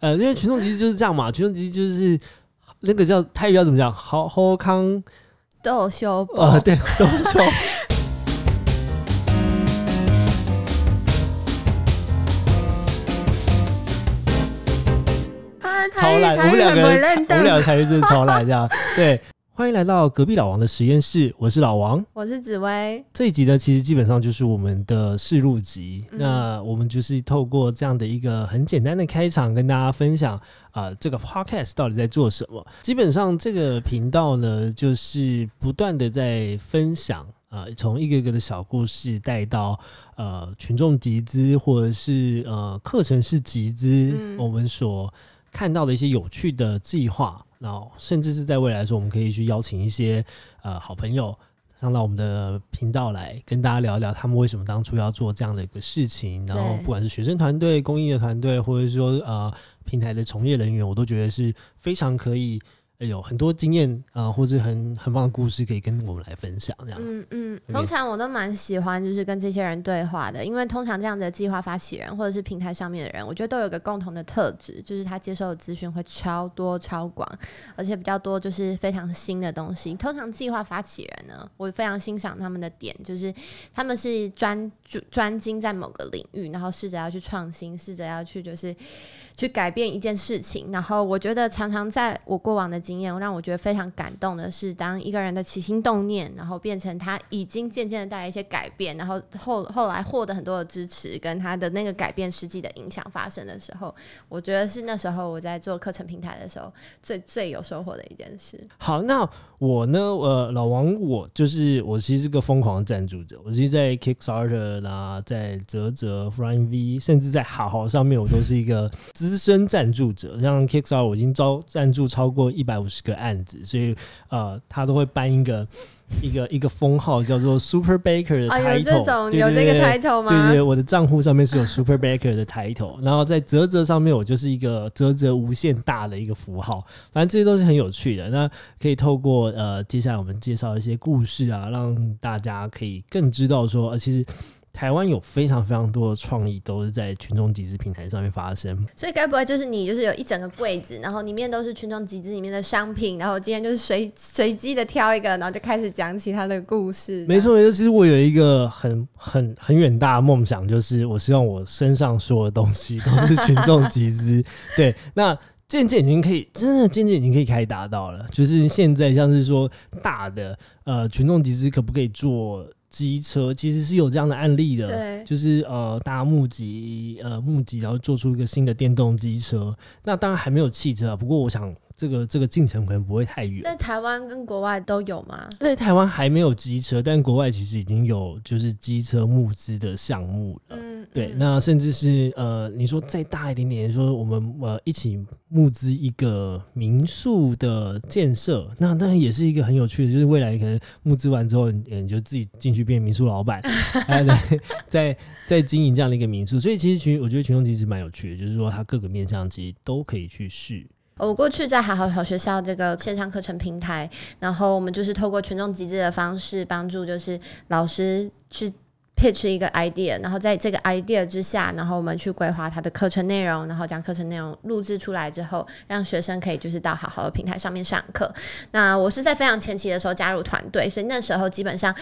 呃，因为群众集资就是这样嘛，群众集资就是那个叫泰语要怎么讲？好好康逗修呃，对，都说。超烂，我们两个，我们两个才是真的超烂，这样对。欢迎来到隔壁老王的实验室，我是老王，我是紫薇。这一集呢，其实基本上就是我们的试录集。那我们就是透过这样的一个很简单的开场，跟大家分享啊，这个 podcast 到底在做什么。基本上这个频道呢，就是不断的在分享啊，从一个个的小故事带到呃群众集资，或者是呃课程式集资，我们所看到的一些有趣的计划。然后，甚至是在未来说，我们可以去邀请一些呃好朋友上到我们的频道来，跟大家聊一聊他们为什么当初要做这样的一个事情。然后，不管是学生团队、公益的团队，或者说呃平台的从业人员，我都觉得是非常可以。有很多经验啊，或者很很棒的故事可以跟我们来分享，这样。嗯嗯，通常我都蛮喜欢就是跟这些人对话的，因为通常这样的计划发起人或者是平台上面的人，我觉得都有个共同的特质，就是他接受的资讯会超多超广，而且比较多就是非常新的东西。通常计划发起人呢，我非常欣赏他们的点，就是他们是专注专精在某个领域，然后试着要去创新，试着要去就是去改变一件事情。然后我觉得常常在我过往的。经验让我觉得非常感动的是，当一个人的起心动念，然后变成他已经渐渐的带来一些改变，然后后后来获得很多的支持，跟他的那个改变实际的影响发生的时候，我觉得是那时候我在做课程平台的时候最最有收获的一件事。好，那我呢，呃，老王，我就是我其实是个疯狂的赞助者，我其实，在 Kickstarter 啦，在泽泽 Flying V，甚至在好好上面，我都是一个资深赞助者。像 Kickstarter，我已经招赞助超过一百。五十个案子，所以呃，他都会颁一个 一个一个封号，叫做 Super Baker 的 title。有这种有这个 title 吗？对对，我的账户上面是有 Super Baker 的 title，然后在泽泽上面，我就是一个泽泽无限大的一个符号。反正这些都是很有趣的。那可以透过呃，接下来我们介绍一些故事啊，让大家可以更知道说，呃，其实。台湾有非常非常多的创意，都是在群众集资平台上面发生。所以该不会就是你，就是有一整个柜子，然后里面都是群众集资里面的商品，然后今天就是随随机的挑一个，然后就开始讲起他的故事。没错没错，其实我有一个很很很远大的梦想，就是我希望我身上所有的东西都是群众集资。对，那渐渐已经可以，真的渐渐已经可以开达到了。就是现在像是说大的呃群众集资，可不可以做？机车其实是有这样的案例的，就是呃，大家募集呃募集，然后做出一个新的电动机车。那当然还没有汽车，不过我想这个这个进程可能不会太远。在台湾跟国外都有吗？在台湾还没有机车，但国外其实已经有就是机车募资的项目了。嗯，对，那甚至是呃，你说再大一点点，说我们呃一起募资一个民宿的建设，那当然也是一个很有趣的，就是未来可能募资完之后，你就自己进去。变民宿老板，在在经营这样的一个民宿，所以其实群我觉得群众其实蛮有趣的，就是说它各个面向其实都可以去试。我过去在好好好学校这个线上课程平台，然后我们就是透过群众集资的方式，帮助就是老师去。Pitch 一个 idea，然后在这个 idea 之下，然后我们去规划它的课程内容，然后将课程内容录制出来之后，让学生可以就是到好好的平台上面上课。那我是在非常前期的时候加入团队，所以那时候基本上，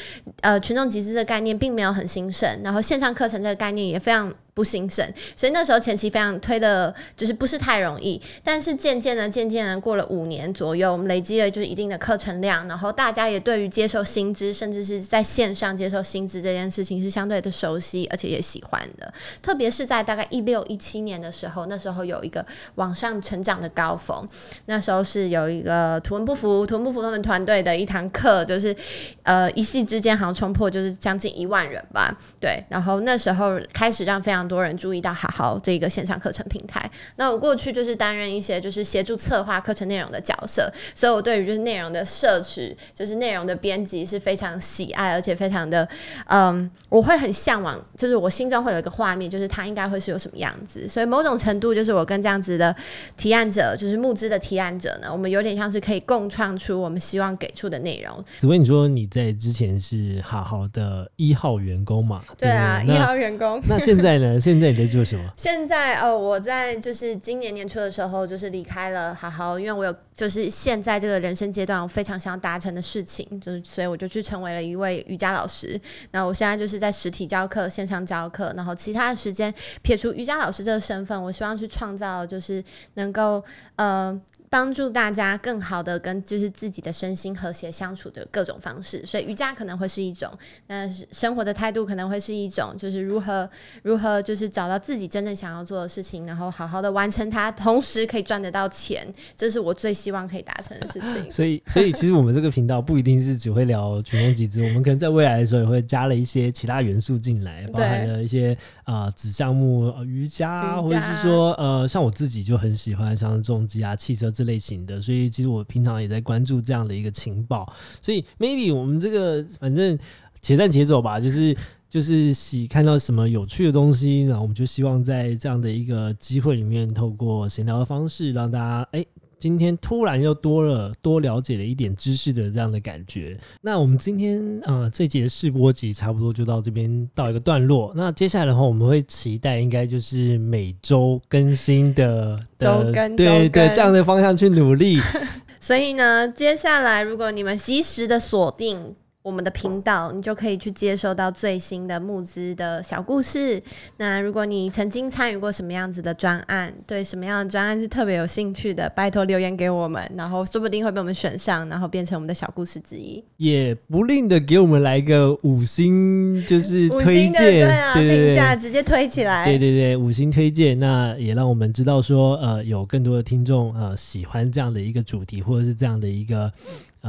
呃，群众集资的概念并没有很兴盛，然后线上课程这个概念也非常。不兴盛，所以那时候前期非常推的，就是不是太容易。但是渐渐的、渐渐的，过了五年左右，我们累积了就是一定的课程量，然后大家也对于接受新知，甚至是在线上接受新知这件事情是相对的熟悉，而且也喜欢的。特别是在大概一六一七年的时候，那时候有一个网上成长的高峰，那时候是有一个图文不符、图文不符他们团队的一堂课，就是呃一夕之间好像冲破就是将近一万人吧，对，然后那时候开始让非常多人注意到好好这个线上课程平台。那我过去就是担任一些就是协助策划课程内容的角色，所以我对于就是内容的摄取，就是内容的编辑是非常喜爱，而且非常的嗯，我会很向往，就是我心中会有一个画面，就是它应该会是有什么样子。所以某种程度就是我跟这样子的提案者，就是募资的提案者呢，我们有点像是可以共创出我们希望给出的内容。紫薇，你说你在之前是好好的一号员工嘛？对啊，一号员工。那现在呢？现在你在做什么？现在哦，我在就是今年年初的时候，就是离开了好好，因为我有就是现在这个人生阶段，我非常想要达成的事情，就是所以我就去成为了一位瑜伽老师。那我现在就是在实体教课、线上教课，然后其他的时间撇除瑜伽老师这个身份，我希望去创造就是能够呃。帮助大家更好的跟就是自己的身心和谐相处的各种方式，所以瑜伽可能会是一种，那生活的态度可能会是一种，就是如何如何就是找到自己真正想要做的事情，然后好好的完成它，同时可以赚得到钱，这是我最希望可以达成的事情。所以，所以其实我们这个频道不一定是只会聊群众集资，我们可能在未来的时候也会加了一些其他元素进来，包含了一些啊子项目瑜伽，或者是说呃像我自己就很喜欢像重机啊、汽车。这类型的，所以其实我平常也在关注这样的一个情报，所以 maybe 我们这个反正且战且走吧，就是就是喜看到什么有趣的东西，然后我们就希望在这样的一个机会里面，透过闲聊的方式，让大家哎。今天突然又多了多了解了一点知识的这样的感觉。那我们今天呃这节试播集差不多就到这边到一个段落。那接下来的话，我们会期待应该就是每周更新的周更对对这样的方向去努力。所以呢，接下来如果你们及时的锁定。我们的频道，你就可以去接收到最新的募资的小故事。那如果你曾经参与过什么样子的专案，对什么样的专案是特别有兴趣的，拜托留言给我们，然后说不定会被我们选上，然后变成我们的小故事之一。也不吝的给我们来一个五星，就是 推荐，对啊，评价直接推起来。对对对，五星推荐，那也让我们知道说，呃，有更多的听众呃喜欢这样的一个主题，或者是这样的一个。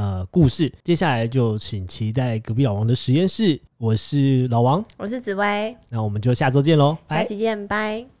呃，故事接下来就请期待隔壁老王的实验室。我是老王，我是紫薇，那我们就下周见喽，下期见，拜。